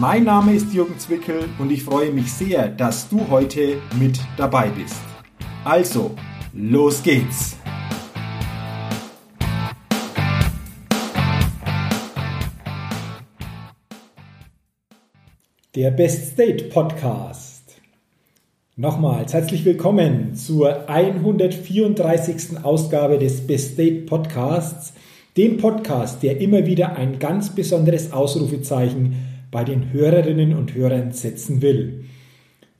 Mein Name ist Jürgen Zwickel und ich freue mich sehr, dass du heute mit dabei bist. Also, los geht's! Der Best State Podcast. Nochmals herzlich willkommen zur 134. Ausgabe des Best State Podcasts, dem Podcast, der immer wieder ein ganz besonderes Ausrufezeichen bei den Hörerinnen und Hörern setzen will.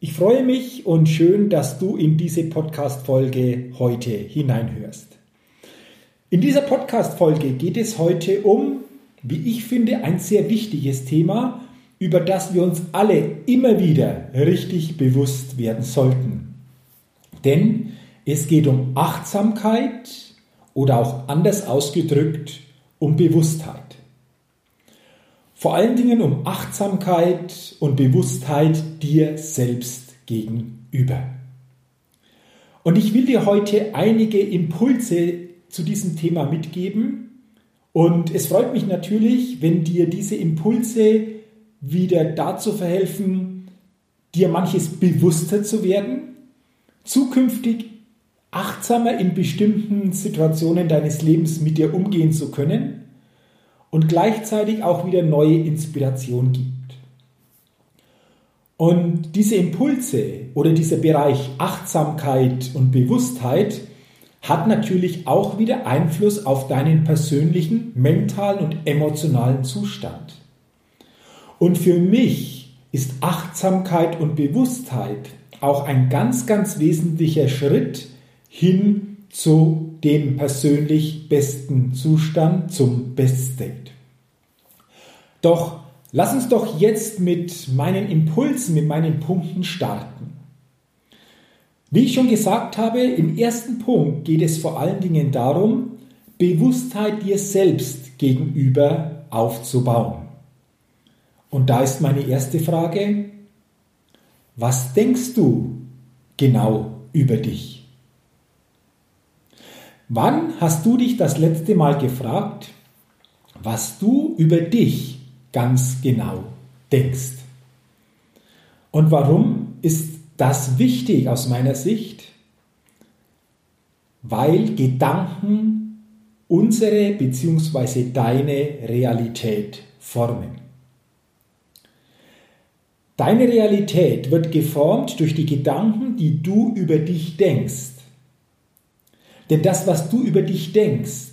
Ich freue mich und schön, dass du in diese Podcast-Folge heute hineinhörst. In dieser Podcast-Folge geht es heute um, wie ich finde, ein sehr wichtiges Thema, über das wir uns alle immer wieder richtig bewusst werden sollten. Denn es geht um Achtsamkeit oder auch anders ausgedrückt um Bewusstheit. Vor allen Dingen um Achtsamkeit und Bewusstheit dir selbst gegenüber. Und ich will dir heute einige Impulse zu diesem Thema mitgeben. Und es freut mich natürlich, wenn dir diese Impulse wieder dazu verhelfen, dir manches bewusster zu werden, zukünftig achtsamer in bestimmten Situationen deines Lebens mit dir umgehen zu können und gleichzeitig auch wieder neue Inspiration gibt. Und diese Impulse oder dieser Bereich Achtsamkeit und Bewusstheit hat natürlich auch wieder Einfluss auf deinen persönlichen, mentalen und emotionalen Zustand. Und für mich ist Achtsamkeit und Bewusstheit auch ein ganz, ganz wesentlicher Schritt hin zu dem persönlich besten Zustand, zum Best State. Doch lass uns doch jetzt mit meinen Impulsen, mit meinen Punkten starten. Wie ich schon gesagt habe, im ersten Punkt geht es vor allen Dingen darum, Bewusstheit dir selbst gegenüber aufzubauen. Und da ist meine erste Frage, was denkst du genau über dich? Wann hast du dich das letzte Mal gefragt, was du über dich ganz genau denkst? Und warum ist das wichtig aus meiner Sicht? Weil Gedanken unsere bzw. deine Realität formen. Deine Realität wird geformt durch die Gedanken, die du über dich denkst. Denn das, was du über dich denkst,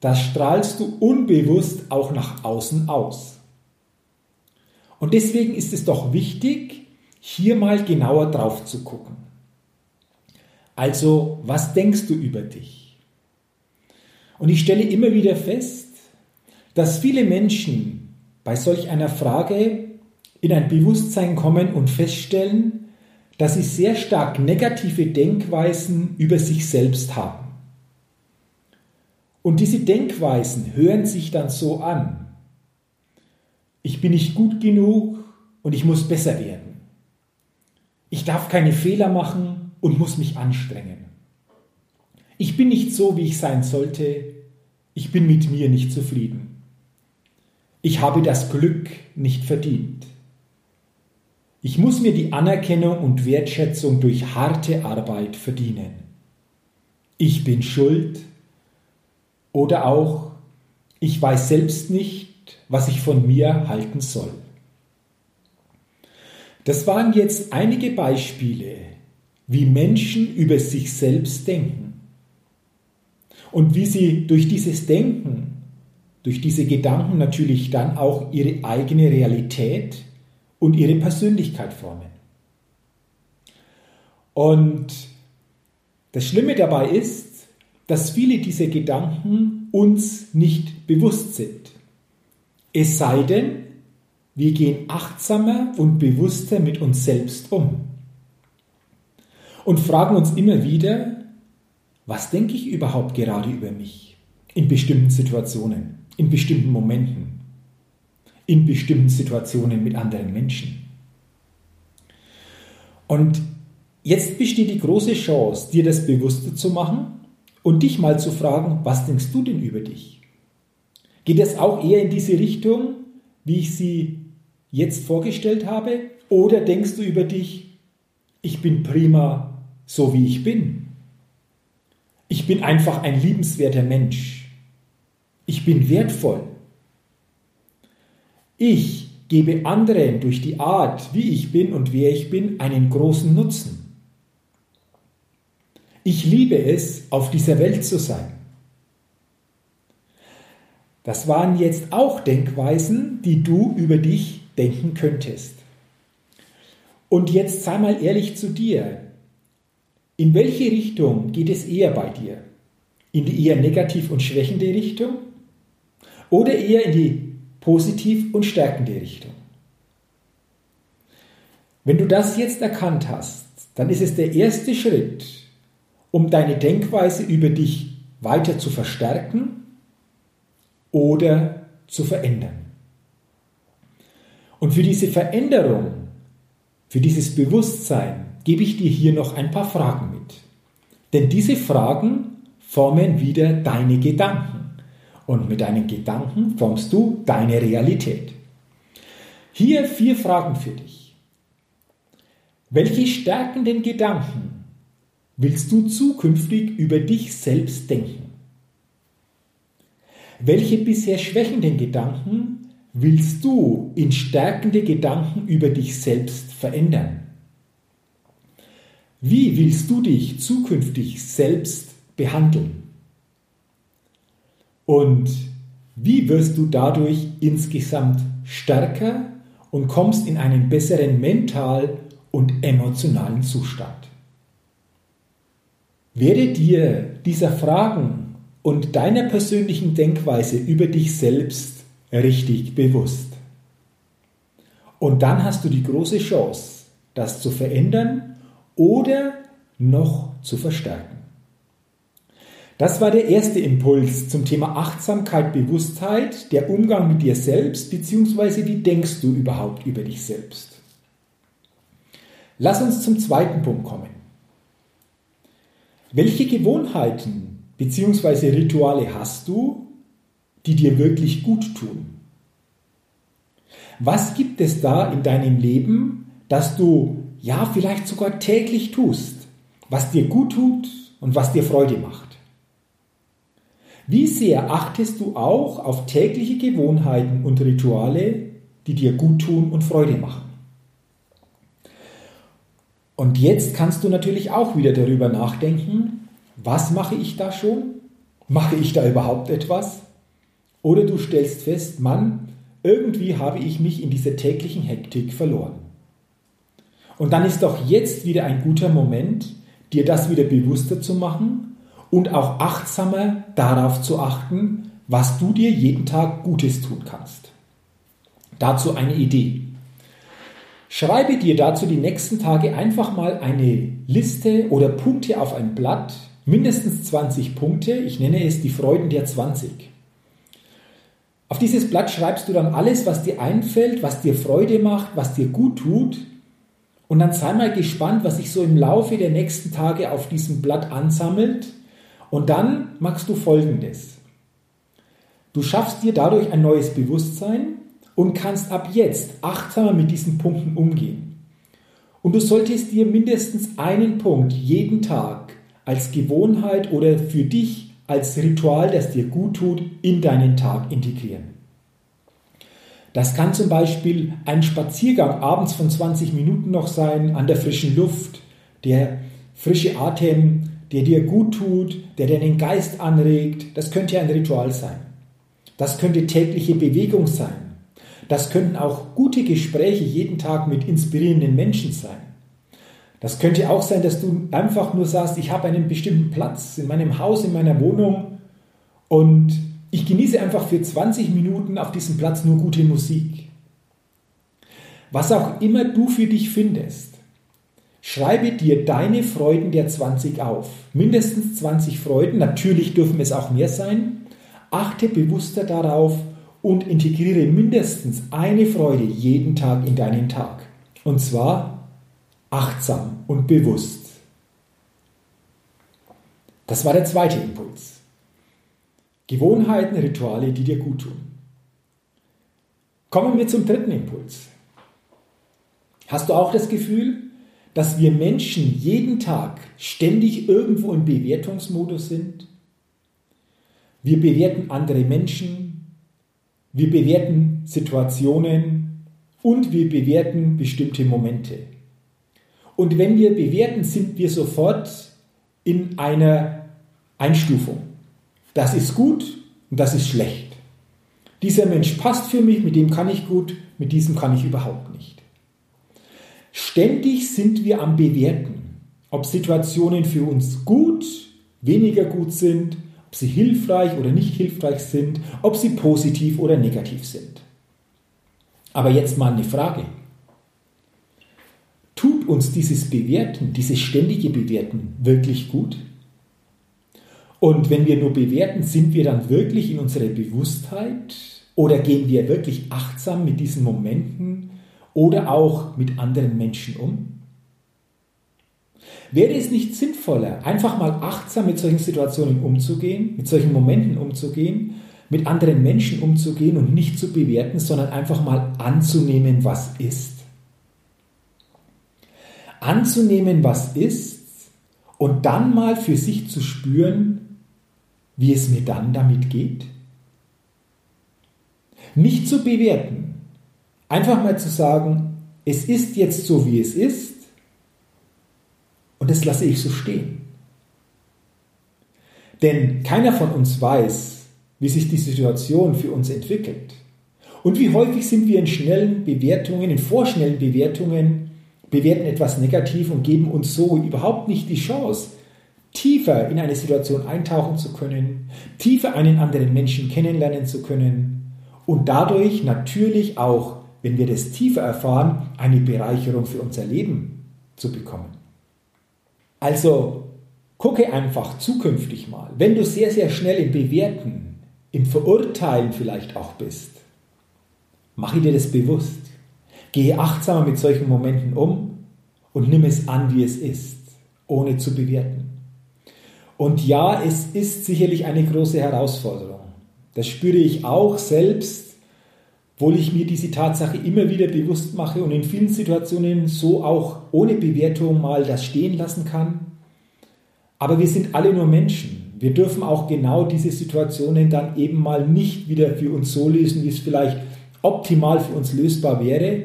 das strahlst du unbewusst auch nach außen aus. Und deswegen ist es doch wichtig, hier mal genauer drauf zu gucken. Also, was denkst du über dich? Und ich stelle immer wieder fest, dass viele Menschen bei solch einer Frage in ein Bewusstsein kommen und feststellen, dass sie sehr stark negative Denkweisen über sich selbst haben. Und diese Denkweisen hören sich dann so an. Ich bin nicht gut genug und ich muss besser werden. Ich darf keine Fehler machen und muss mich anstrengen. Ich bin nicht so, wie ich sein sollte. Ich bin mit mir nicht zufrieden. Ich habe das Glück nicht verdient. Ich muss mir die Anerkennung und Wertschätzung durch harte Arbeit verdienen. Ich bin schuld oder auch ich weiß selbst nicht, was ich von mir halten soll. Das waren jetzt einige Beispiele, wie Menschen über sich selbst denken und wie sie durch dieses Denken, durch diese Gedanken natürlich dann auch ihre eigene Realität und ihre Persönlichkeit formen. Und das Schlimme dabei ist, dass viele dieser Gedanken uns nicht bewusst sind. Es sei denn, wir gehen achtsamer und bewusster mit uns selbst um. und fragen uns immer wieder, was denke ich überhaupt gerade über mich in bestimmten Situationen, in bestimmten Momenten, in bestimmten Situationen mit anderen Menschen. Und jetzt besteht die große Chance, dir das bewusster zu machen und dich mal zu fragen, was denkst du denn über dich? Geht es auch eher in diese Richtung, wie ich sie jetzt vorgestellt habe? Oder denkst du über dich, ich bin prima so wie ich bin? Ich bin einfach ein liebenswerter Mensch. Ich bin wertvoll. Ich gebe anderen durch die Art, wie ich bin und wer ich bin, einen großen Nutzen. Ich liebe es, auf dieser Welt zu sein. Das waren jetzt auch Denkweisen, die du über dich denken könntest. Und jetzt sei mal ehrlich zu dir. In welche Richtung geht es eher bei dir? In die eher negativ und schwächende Richtung? Oder eher in die positiv und stärkende Richtung? Wenn du das jetzt erkannt hast, dann ist es der erste Schritt, um deine Denkweise über dich weiter zu verstärken oder zu verändern. Und für diese Veränderung für dieses Bewusstsein gebe ich dir hier noch ein paar Fragen mit. Denn diese Fragen formen wieder deine Gedanken. Und mit deinen Gedanken formst du deine Realität. Hier vier Fragen für dich. Welche stärkenden Gedanken willst du zukünftig über dich selbst denken? Welche bisher schwächenden Gedanken willst du in stärkende Gedanken über dich selbst verändern? Wie willst du dich zukünftig selbst behandeln? Und wie wirst du dadurch insgesamt stärker und kommst in einen besseren mental und emotionalen Zustand? Werde dir dieser Fragen und deiner persönlichen Denkweise über dich selbst richtig bewusst. Und dann hast du die große Chance, das zu verändern oder noch zu verstärken. Das war der erste Impuls zum Thema Achtsamkeit, Bewusstheit, der Umgang mit dir selbst, beziehungsweise wie denkst du überhaupt über dich selbst. Lass uns zum zweiten Punkt kommen. Welche Gewohnheiten beziehungsweise Rituale hast du, die dir wirklich gut tun? Was gibt es da in deinem Leben, das du ja vielleicht sogar täglich tust, was dir gut tut und was dir Freude macht? Wie sehr achtest du auch auf tägliche Gewohnheiten und Rituale, die dir gut tun und Freude machen? Und jetzt kannst du natürlich auch wieder darüber nachdenken, was mache ich da schon? Mache ich da überhaupt etwas? Oder du stellst fest, Mann, irgendwie habe ich mich in dieser täglichen Hektik verloren. Und dann ist doch jetzt wieder ein guter Moment, dir das wieder bewusster zu machen und auch achtsamer darauf zu achten, was du dir jeden Tag Gutes tun kannst. Dazu eine Idee. Schreibe dir dazu die nächsten Tage einfach mal eine Liste oder Punkte auf ein Blatt, mindestens 20 Punkte, ich nenne es die Freuden der 20. Auf dieses Blatt schreibst du dann alles, was dir einfällt, was dir Freude macht, was dir gut tut. Und dann sei mal gespannt, was sich so im Laufe der nächsten Tage auf diesem Blatt ansammelt. Und dann machst du Folgendes. Du schaffst dir dadurch ein neues Bewusstsein und kannst ab jetzt achtsamer mit diesen Punkten umgehen. Und du solltest dir mindestens einen Punkt jeden Tag als Gewohnheit oder für dich als Ritual, das dir gut tut, in deinen Tag integrieren. Das kann zum Beispiel ein Spaziergang abends von 20 Minuten noch sein, an der frischen Luft, der frische Atem, der dir gut tut, der deinen Geist anregt. Das könnte ein Ritual sein. Das könnte tägliche Bewegung sein. Das könnten auch gute Gespräche jeden Tag mit inspirierenden Menschen sein. Das könnte auch sein, dass du einfach nur sagst, ich habe einen bestimmten Platz in meinem Haus, in meiner Wohnung und ich genieße einfach für 20 Minuten auf diesem Platz nur gute Musik. Was auch immer du für dich findest. Schreibe dir deine Freuden der 20 auf. Mindestens 20 Freuden, natürlich dürfen es auch mehr sein. Achte bewusster darauf und integriere mindestens eine Freude jeden Tag in deinen Tag. Und zwar achtsam und bewusst. Das war der zweite Impuls. Gewohnheiten, Rituale, die dir gut tun. Kommen wir zum dritten Impuls. Hast du auch das Gefühl, dass wir Menschen jeden Tag ständig irgendwo im Bewertungsmodus sind? Wir bewerten andere Menschen, wir bewerten Situationen und wir bewerten bestimmte Momente. Und wenn wir bewerten, sind wir sofort in einer Einstufung. Das ist gut und das ist schlecht. Dieser Mensch passt für mich, mit dem kann ich gut, mit diesem kann ich überhaupt nicht. Ständig sind wir am Bewerten, ob Situationen für uns gut, weniger gut sind, ob sie hilfreich oder nicht hilfreich sind, ob sie positiv oder negativ sind. Aber jetzt mal eine Frage. Tut uns dieses Bewerten, dieses ständige Bewerten wirklich gut? Und wenn wir nur bewerten, sind wir dann wirklich in unserer Bewusstheit oder gehen wir wirklich achtsam mit diesen Momenten oder auch mit anderen Menschen um? Wäre es nicht sinnvoller, einfach mal achtsam mit solchen Situationen umzugehen, mit solchen Momenten umzugehen, mit anderen Menschen umzugehen und nicht zu bewerten, sondern einfach mal anzunehmen, was ist? Anzunehmen, was ist und dann mal für sich zu spüren, wie es mir dann damit geht? Nicht zu bewerten, Einfach mal zu sagen, es ist jetzt so, wie es ist und das lasse ich so stehen. Denn keiner von uns weiß, wie sich die Situation für uns entwickelt. Und wie häufig sind wir in schnellen Bewertungen, in vorschnellen Bewertungen, bewerten etwas negativ und geben uns so überhaupt nicht die Chance, tiefer in eine Situation eintauchen zu können, tiefer einen anderen Menschen kennenlernen zu können und dadurch natürlich auch wenn wir das tiefer erfahren, eine Bereicherung für unser Leben zu bekommen. Also gucke einfach zukünftig mal, wenn du sehr, sehr schnell im Bewerten, im Verurteilen vielleicht auch bist, mache dir das bewusst. Gehe achtsamer mit solchen Momenten um und nimm es an, wie es ist, ohne zu bewerten. Und ja, es ist sicherlich eine große Herausforderung. Das spüre ich auch selbst obwohl ich mir diese Tatsache immer wieder bewusst mache und in vielen Situationen so auch ohne Bewertung mal das stehen lassen kann. Aber wir sind alle nur Menschen. Wir dürfen auch genau diese Situationen dann eben mal nicht wieder für uns so lösen, wie es vielleicht optimal für uns lösbar wäre.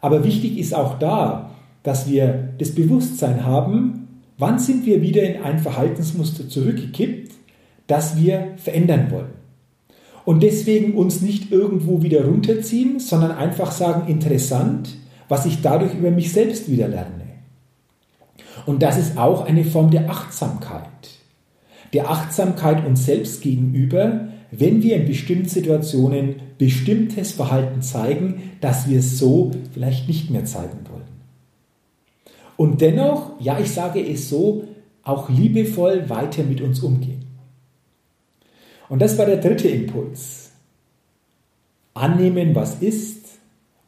Aber wichtig ist auch da, dass wir das Bewusstsein haben, wann sind wir wieder in ein Verhaltensmuster zurückgekippt, das wir verändern wollen. Und deswegen uns nicht irgendwo wieder runterziehen, sondern einfach sagen, interessant, was ich dadurch über mich selbst wieder lerne. Und das ist auch eine Form der Achtsamkeit. Der Achtsamkeit uns selbst gegenüber, wenn wir in bestimmten Situationen bestimmtes Verhalten zeigen, das wir so vielleicht nicht mehr zeigen wollen. Und dennoch, ja, ich sage es so, auch liebevoll weiter mit uns umgehen. Und das war der dritte Impuls. Annehmen, was ist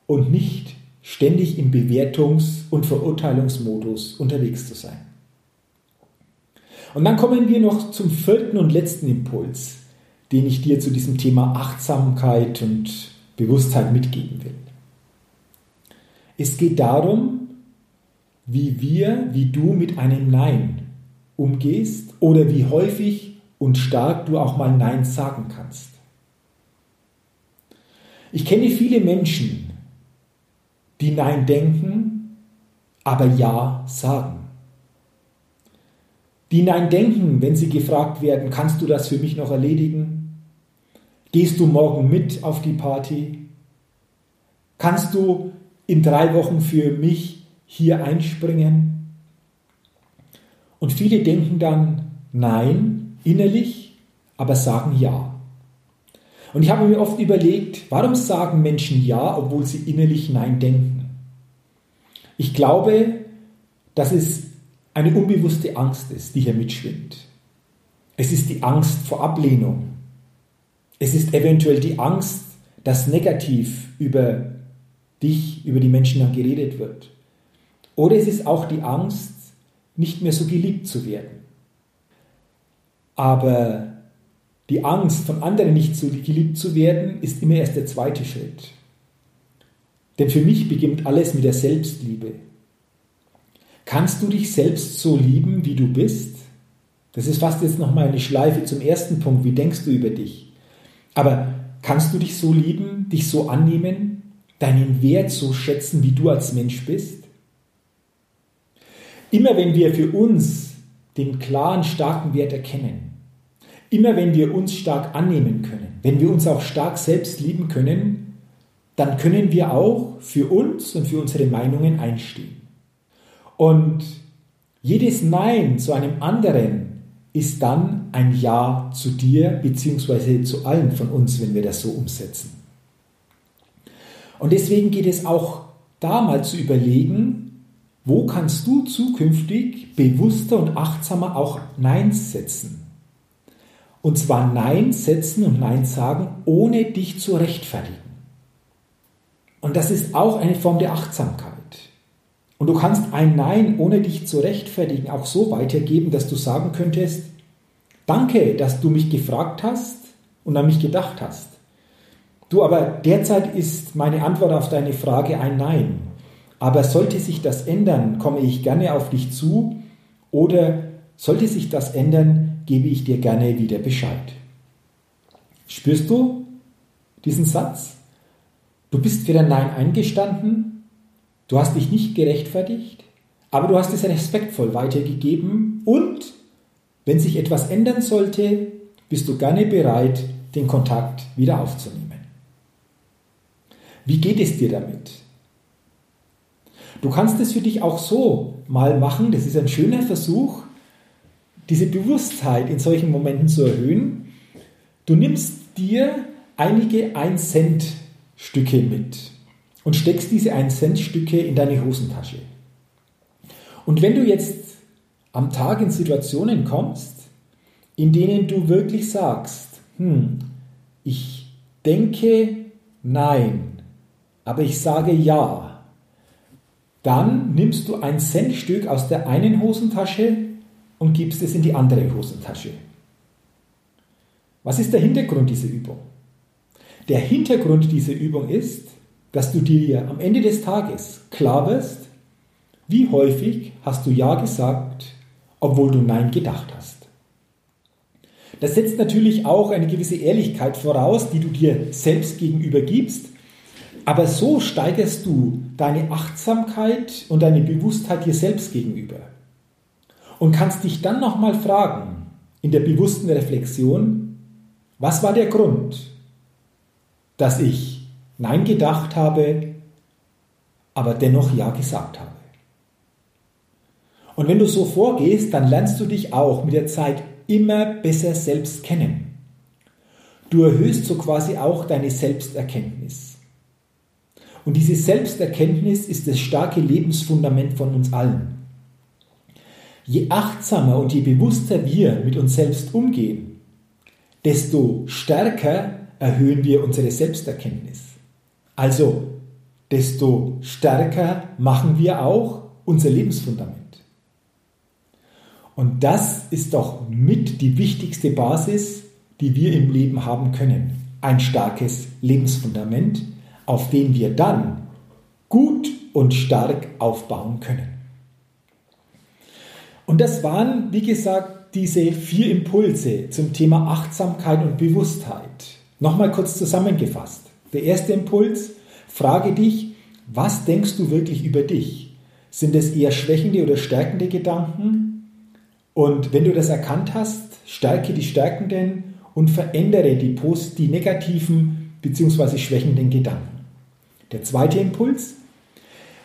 und nicht ständig im Bewertungs- und Verurteilungsmodus unterwegs zu sein. Und dann kommen wir noch zum vierten und letzten Impuls, den ich dir zu diesem Thema Achtsamkeit und Bewusstheit mitgeben will. Es geht darum, wie wir, wie du mit einem Nein umgehst oder wie häufig und stark du auch mal Nein sagen kannst. Ich kenne viele Menschen, die Nein denken, aber Ja sagen. Die Nein denken, wenn sie gefragt werden, kannst du das für mich noch erledigen? Gehst du morgen mit auf die Party? Kannst du in drei Wochen für mich hier einspringen? Und viele denken dann Nein innerlich, aber sagen Ja. Und ich habe mir oft überlegt, warum sagen Menschen Ja, obwohl sie innerlich Nein denken? Ich glaube, dass es eine unbewusste Angst ist, die hier mitschwingt. Es ist die Angst vor Ablehnung. Es ist eventuell die Angst, dass negativ über dich, über die Menschen dann geredet wird. Oder es ist auch die Angst, nicht mehr so geliebt zu werden. Aber die Angst, von anderen nicht so geliebt zu werden, ist immer erst der zweite Schritt. Denn für mich beginnt alles mit der Selbstliebe. Kannst du dich selbst so lieben, wie du bist? Das ist fast jetzt nochmal eine Schleife zum ersten Punkt. Wie denkst du über dich? Aber kannst du dich so lieben, dich so annehmen, deinen Wert so schätzen, wie du als Mensch bist? Immer wenn wir für uns den klaren, starken Wert erkennen, immer wenn wir uns stark annehmen können, wenn wir uns auch stark selbst lieben können, dann können wir auch für uns und für unsere Meinungen einstehen. Und jedes Nein zu einem anderen ist dann ein Ja zu dir bzw. zu allen von uns, wenn wir das so umsetzen. Und deswegen geht es auch da mal zu überlegen, wo kannst du zukünftig bewusster und achtsamer auch Nein setzen? Und zwar Nein setzen und Nein sagen, ohne dich zu rechtfertigen. Und das ist auch eine Form der Achtsamkeit. Und du kannst ein Nein, ohne dich zu rechtfertigen, auch so weitergeben, dass du sagen könntest, danke, dass du mich gefragt hast und an mich gedacht hast. Du, aber derzeit ist meine Antwort auf deine Frage ein Nein. Aber sollte sich das ändern, komme ich gerne auf dich zu oder sollte sich das ändern, gebe ich dir gerne wieder Bescheid. Spürst du diesen Satz? Du bist für dein Nein eingestanden Du hast dich nicht gerechtfertigt, aber du hast es respektvoll weitergegeben und wenn sich etwas ändern sollte, bist du gerne bereit, den Kontakt wieder aufzunehmen. Wie geht es dir damit? Du kannst es für dich auch so mal machen, das ist ein schöner Versuch, diese Bewusstheit in solchen Momenten zu erhöhen. Du nimmst dir einige 1-Cent-Stücke mit und steckst diese 1-Cent-Stücke in deine Hosentasche. Und wenn du jetzt am Tag in Situationen kommst, in denen du wirklich sagst, hm, ich denke nein, aber ich sage ja, dann nimmst du ein Centstück aus der einen Hosentasche und gibst es in die andere Hosentasche. Was ist der Hintergrund dieser Übung? Der Hintergrund dieser Übung ist, dass du dir am Ende des Tages klar wirst, wie häufig hast du Ja gesagt, obwohl du Nein gedacht hast. Das setzt natürlich auch eine gewisse Ehrlichkeit voraus, die du dir selbst gegenüber gibst, aber so steigerst du deine Achtsamkeit und deine Bewusstheit dir selbst gegenüber und kannst dich dann nochmal fragen, in der bewussten Reflexion, was war der Grund, dass ich Nein gedacht habe, aber dennoch Ja gesagt habe. Und wenn du so vorgehst, dann lernst du dich auch mit der Zeit immer besser selbst kennen. Du erhöhst so quasi auch deine Selbsterkenntnis. Und diese Selbsterkenntnis ist das starke Lebensfundament von uns allen. Je achtsamer und je bewusster wir mit uns selbst umgehen, desto stärker erhöhen wir unsere Selbsterkenntnis. Also, desto stärker machen wir auch unser Lebensfundament. Und das ist doch mit die wichtigste Basis, die wir im Leben haben können. Ein starkes Lebensfundament, auf dem wir dann gut und stark aufbauen können. Und das waren, wie gesagt, diese vier Impulse zum Thema Achtsamkeit und Bewusstheit. Nochmal kurz zusammengefasst. Der erste Impuls, frage dich, was denkst du wirklich über dich? Sind es eher schwächende oder stärkende Gedanken? Und wenn du das erkannt hast, stärke die stärkenden und verändere die, die negativen bzw. schwächenden Gedanken. Der zweite Impuls,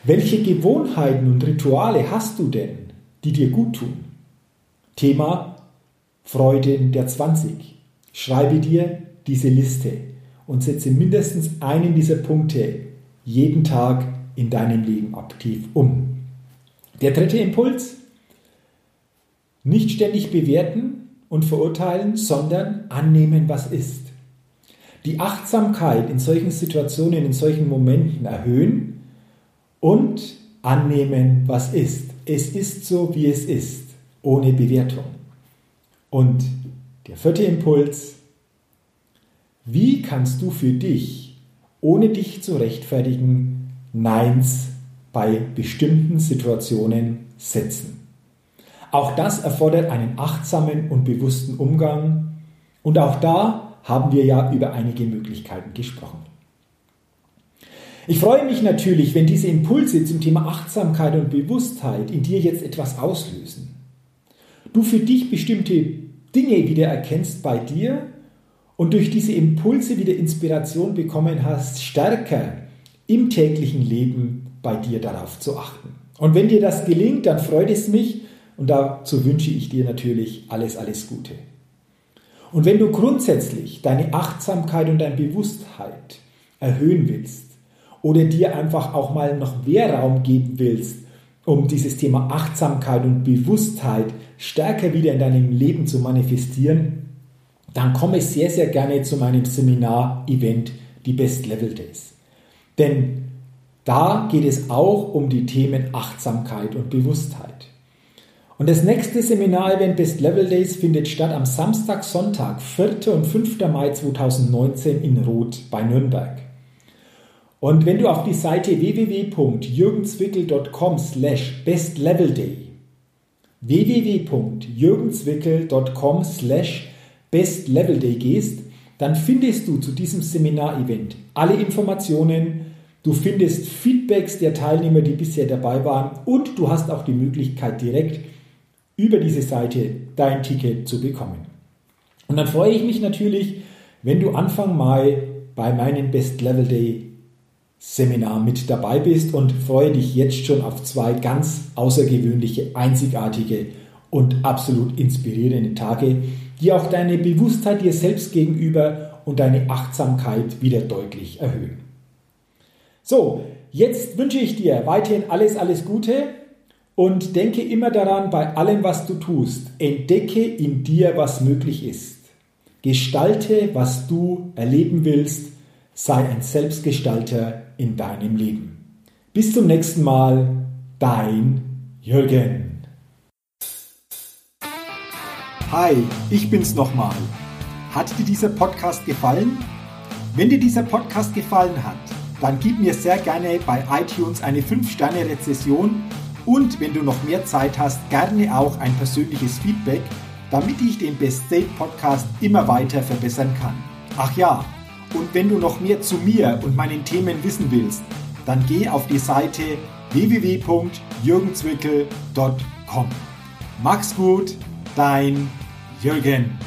welche Gewohnheiten und Rituale hast du denn, die dir gut tun? Thema Freude der 20. Schreibe dir diese Liste und setze mindestens einen dieser Punkte jeden Tag in deinem Leben aktiv um. Der dritte Impuls, nicht ständig bewerten und verurteilen, sondern annehmen, was ist. Die Achtsamkeit in solchen Situationen, in solchen Momenten erhöhen und annehmen, was ist. Es ist so, wie es ist, ohne Bewertung. Und der vierte Impuls, wie kannst du für dich, ohne dich zu rechtfertigen, Neins bei bestimmten Situationen setzen? Auch das erfordert einen achtsamen und bewussten Umgang. Und auch da haben wir ja über einige Möglichkeiten gesprochen. Ich freue mich natürlich, wenn diese Impulse zum Thema Achtsamkeit und Bewusstheit in dir jetzt etwas auslösen. Du für dich bestimmte Dinge wieder erkennst bei dir und durch diese Impulse wieder Inspiration bekommen hast, stärker im täglichen Leben bei dir darauf zu achten. Und wenn dir das gelingt, dann freut es mich und dazu wünsche ich dir natürlich alles, alles Gute. Und wenn du grundsätzlich deine Achtsamkeit und deine Bewusstheit erhöhen willst oder dir einfach auch mal noch mehr Raum geben willst, um dieses Thema Achtsamkeit und Bewusstheit stärker wieder in deinem Leben zu manifestieren, dann komme sehr, sehr gerne zu meinem Seminar-Event, die Best Level Days. Denn da geht es auch um die Themen Achtsamkeit und Bewusstheit. Und das nächste Seminar-Event Best Level Days findet statt am Samstag, Sonntag, 4. und 5. Mai 2019 in Roth bei Nürnberg. Und wenn du auf die Seite www.jürgenswickel.com slash bestlevelday www.jürgenswickel.com slash bestlevelday gehst, dann findest du zu diesem Seminar-Event alle Informationen, du findest Feedbacks der Teilnehmer, die bisher dabei waren und du hast auch die Möglichkeit direkt über diese Seite dein Ticket zu bekommen. Und dann freue ich mich natürlich, wenn du Anfang Mai bei meinem Best Level Day Seminar mit dabei bist und freue dich jetzt schon auf zwei ganz außergewöhnliche, einzigartige und absolut inspirierende Tage, die auch deine Bewusstheit dir selbst gegenüber und deine Achtsamkeit wieder deutlich erhöhen. So, jetzt wünsche ich dir weiterhin alles, alles Gute und denke immer daran, bei allem, was du tust, entdecke in dir, was möglich ist. Gestalte, was du erleben willst. Sei ein Selbstgestalter in deinem Leben. Bis zum nächsten Mal, dein Jürgen. Hi, ich bin's nochmal. Hat dir dieser Podcast gefallen? Wenn dir dieser Podcast gefallen hat, dann gib mir sehr gerne bei iTunes eine 5-Sterne-Rezession und wenn du noch mehr Zeit hast, gerne auch ein persönliches Feedback, damit ich den Best State Podcast immer weiter verbessern kann. Ach ja, und wenn du noch mehr zu mir und meinen Themen wissen willst, dann geh auf die Seite www.jürgenzwickel.com. Mach's gut, dein Jürgen.